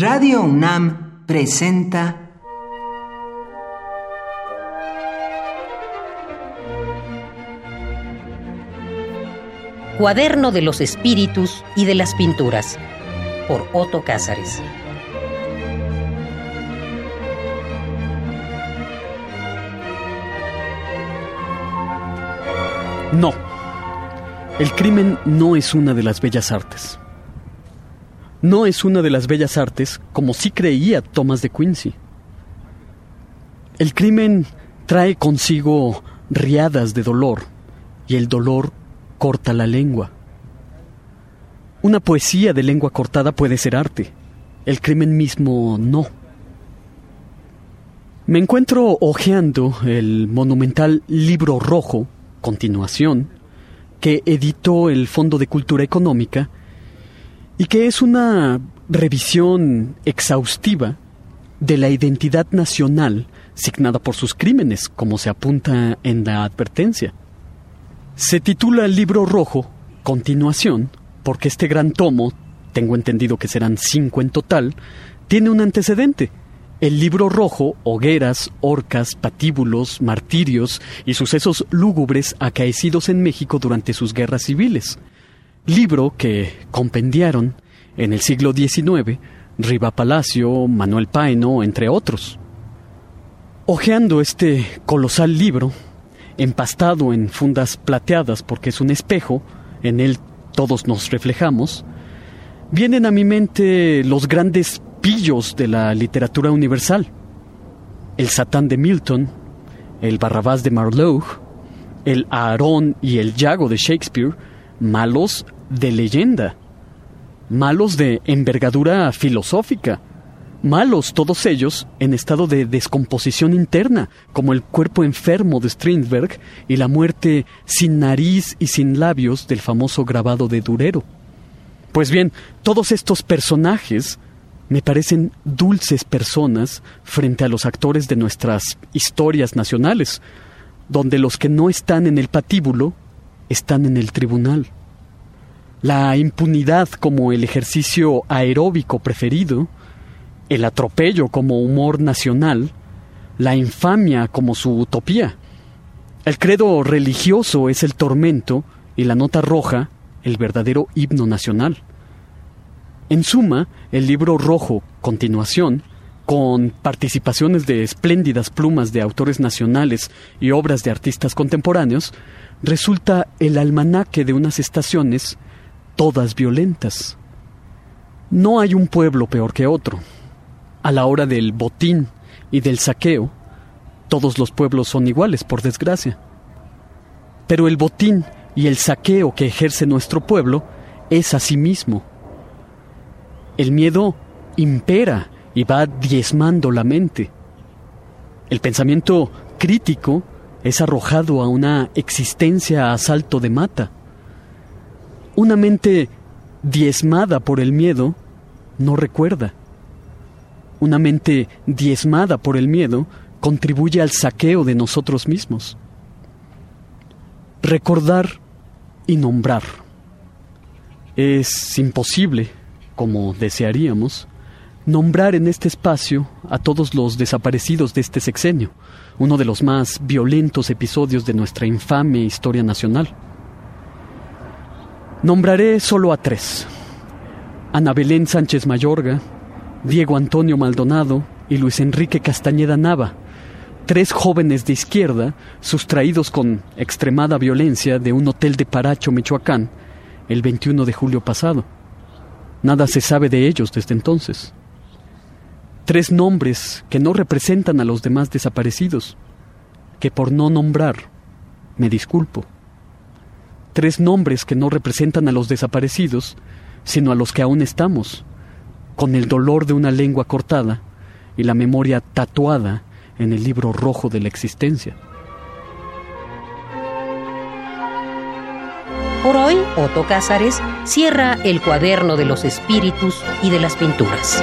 Radio UNAM presenta Cuaderno de los Espíritus y de las Pinturas por Otto Cázares. No. El crimen no es una de las bellas artes. No es una de las bellas artes como sí creía Thomas de Quincy. El crimen trae consigo riadas de dolor y el dolor corta la lengua. Una poesía de lengua cortada puede ser arte. El crimen mismo no. Me encuentro hojeando el monumental libro rojo continuación, que editó el Fondo de Cultura Económica y que es una revisión exhaustiva de la identidad nacional signada por sus crímenes, como se apunta en la advertencia. Se titula el libro rojo, continuación, porque este gran tomo, tengo entendido que serán cinco en total, tiene un antecedente, el libro rojo, hogueras, orcas, patíbulos, martirios y sucesos lúgubres acaecidos en México durante sus guerras civiles. Libro que compendiaron en el siglo XIX Riva Palacio, Manuel Paino, entre otros. Ojeando este colosal libro, empastado en fundas plateadas porque es un espejo, en él todos nos reflejamos, vienen a mi mente los grandes pillos de la literatura universal. El Satán de Milton, el Barrabás de Marlowe, el Aarón y el Yago de Shakespeare, malos de leyenda, malos de envergadura filosófica, malos todos ellos en estado de descomposición interna, como el cuerpo enfermo de Strindberg y la muerte sin nariz y sin labios del famoso grabado de Durero. Pues bien, todos estos personajes me parecen dulces personas frente a los actores de nuestras historias nacionales, donde los que no están en el patíbulo están en el tribunal. La impunidad como el ejercicio aeróbico preferido, el atropello como humor nacional, la infamia como su utopía. El credo religioso es el tormento y la nota roja el verdadero himno nacional. En suma, el libro rojo, continuación, con participaciones de espléndidas plumas de autores nacionales y obras de artistas contemporáneos, resulta el almanaque de unas estaciones todas violentas. No hay un pueblo peor que otro. A la hora del botín y del saqueo, todos los pueblos son iguales, por desgracia. Pero el botín y el saqueo que ejerce nuestro pueblo es asimismo el miedo impera y va diezmando la mente. El pensamiento crítico es arrojado a una existencia a salto de mata. Una mente diezmada por el miedo no recuerda. Una mente diezmada por el miedo contribuye al saqueo de nosotros mismos. Recordar y nombrar. Es imposible como desearíamos, nombrar en este espacio a todos los desaparecidos de este sexenio, uno de los más violentos episodios de nuestra infame historia nacional. Nombraré solo a tres. Ana Belén Sánchez Mayorga, Diego Antonio Maldonado y Luis Enrique Castañeda Nava, tres jóvenes de izquierda sustraídos con extremada violencia de un hotel de Paracho, Michoacán, el 21 de julio pasado. Nada se sabe de ellos desde entonces. Tres nombres que no representan a los demás desaparecidos, que por no nombrar me disculpo. Tres nombres que no representan a los desaparecidos, sino a los que aún estamos, con el dolor de una lengua cortada y la memoria tatuada en el libro rojo de la existencia. Por hoy, Otto Cázares cierra el cuaderno de los espíritus y de las pinturas.